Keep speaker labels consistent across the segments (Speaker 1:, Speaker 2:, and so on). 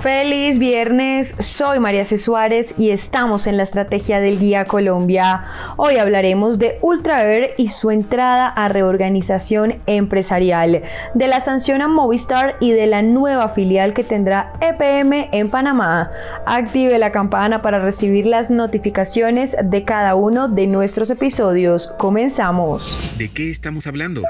Speaker 1: Feliz viernes, soy María C. Suárez y estamos en la estrategia del Guía Colombia. Hoy hablaremos de Ultra Air y su entrada a reorganización empresarial, de la sanción a Movistar y de la nueva filial que tendrá EPM en Panamá. Active la campana para recibir las notificaciones de cada uno de nuestros episodios. Comenzamos.
Speaker 2: ¿De qué estamos hablando?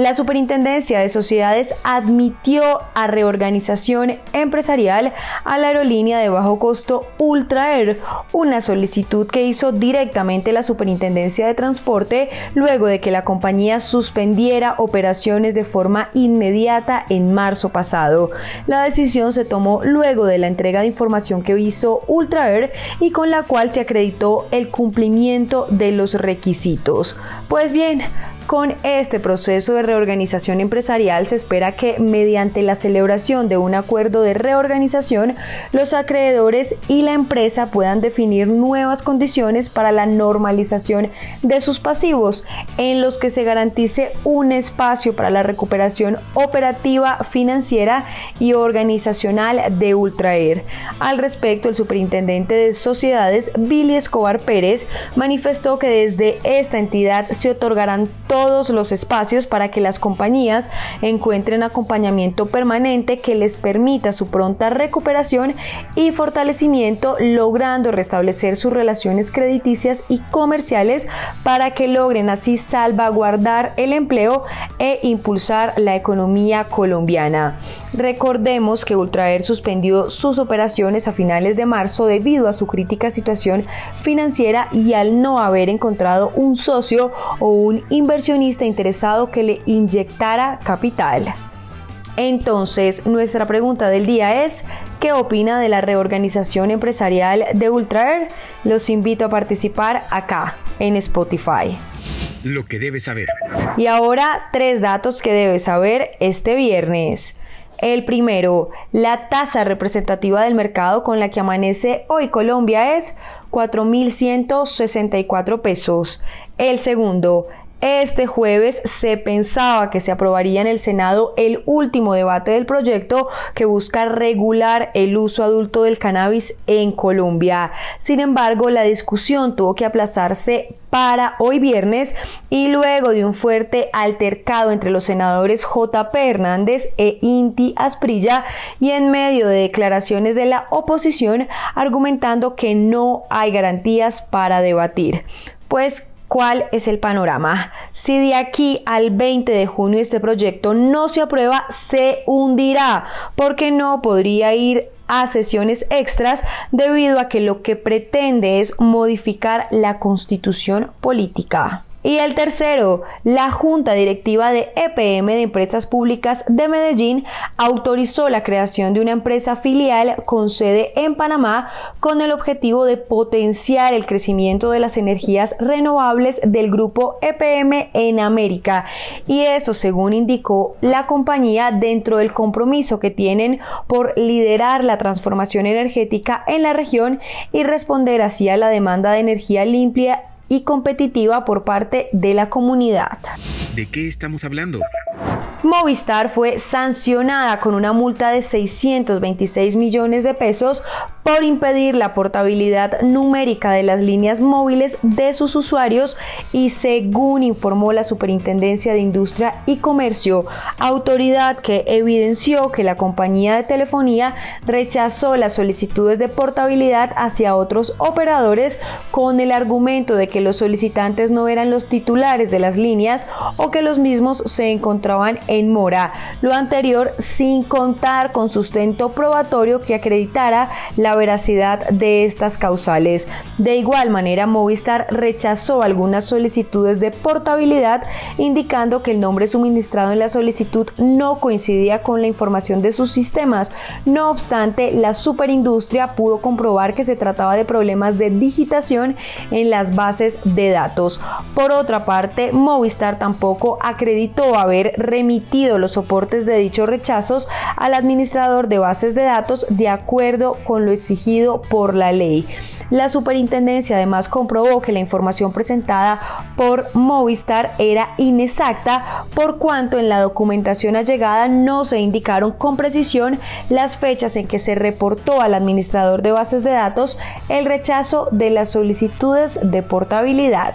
Speaker 1: La Superintendencia de Sociedades admitió a reorganización empresarial a la aerolínea de bajo costo Ultra Air, una solicitud que hizo directamente la Superintendencia de Transporte luego de que la compañía suspendiera operaciones de forma inmediata en marzo pasado. La decisión se tomó luego de la entrega de información que hizo Ultra Air y con la cual se acreditó el cumplimiento de los requisitos. Pues bien, con este proceso de reorganización empresarial se espera que mediante la celebración de un acuerdo de reorganización, los acreedores y la empresa puedan definir nuevas condiciones para la normalización de sus pasivos, en los que se garantice un espacio para la recuperación operativa, financiera y organizacional de Ultraer. Al respecto, el superintendente de sociedades, Billy Escobar Pérez, manifestó que desde esta entidad se otorgarán todos todos los espacios para que las compañías encuentren acompañamiento permanente que les permita su pronta recuperación y fortalecimiento, logrando restablecer sus relaciones crediticias y comerciales para que logren así salvaguardar el empleo e impulsar la economía colombiana. Recordemos que Ultraer suspendió sus operaciones a finales de marzo debido a su crítica situación financiera y al no haber encontrado un socio o un inversionista interesado que le inyectara capital. Entonces, nuestra pregunta del día es, ¿qué opina de la reorganización empresarial de Ultraer? Los invito a participar acá, en Spotify.
Speaker 2: Lo que debes saber.
Speaker 1: Y ahora, tres datos que debes saber este viernes. El primero, la tasa representativa del mercado con la que amanece hoy Colombia es 4.164 pesos. El segundo, este jueves se pensaba que se aprobaría en el Senado el último debate del proyecto que busca regular el uso adulto del cannabis en Colombia. Sin embargo, la discusión tuvo que aplazarse para hoy viernes y luego de un fuerte altercado entre los senadores JP Hernández e Inti Asprilla y en medio de declaraciones de la oposición argumentando que no hay garantías para debatir. Pues ¿Cuál es el panorama? Si de aquí al 20 de junio este proyecto no se aprueba, se hundirá, porque no podría ir a sesiones extras debido a que lo que pretende es modificar la constitución política. Y el tercero, la Junta Directiva de EPM de Empresas Públicas de Medellín autorizó la creación de una empresa filial con sede en Panamá con el objetivo de potenciar el crecimiento de las energías renovables del grupo EPM en América. Y esto según indicó la compañía dentro del compromiso que tienen por liderar la transformación energética en la región y responder así a la demanda de energía limpia y competitiva por parte de la comunidad.
Speaker 2: ¿De qué estamos hablando?
Speaker 1: Movistar fue sancionada con una multa de 626 millones de pesos por impedir la portabilidad numérica de las líneas móviles de sus usuarios y según informó la Superintendencia de Industria y Comercio, autoridad que evidenció que la compañía de telefonía rechazó las solicitudes de portabilidad hacia otros operadores con el argumento de que los solicitantes no eran los titulares de las líneas o que los mismos se encontraban en mora, lo anterior sin contar con sustento probatorio que acreditara la veracidad de estas causales. De igual manera, Movistar rechazó algunas solicitudes de portabilidad indicando que el nombre suministrado en la solicitud no coincidía con la información de sus sistemas. No obstante, la superindustria pudo comprobar que se trataba de problemas de digitación en las bases de datos. Por otra parte, Movistar tampoco acreditó haber remitido los soportes de dichos rechazos al administrador de bases de datos de acuerdo con lo exigido por la ley. La superintendencia además comprobó que la información presentada por Movistar era inexacta por cuanto en la documentación allegada no se indicaron con precisión las fechas en que se reportó al administrador de bases de datos el rechazo de las solicitudes de portabilidad.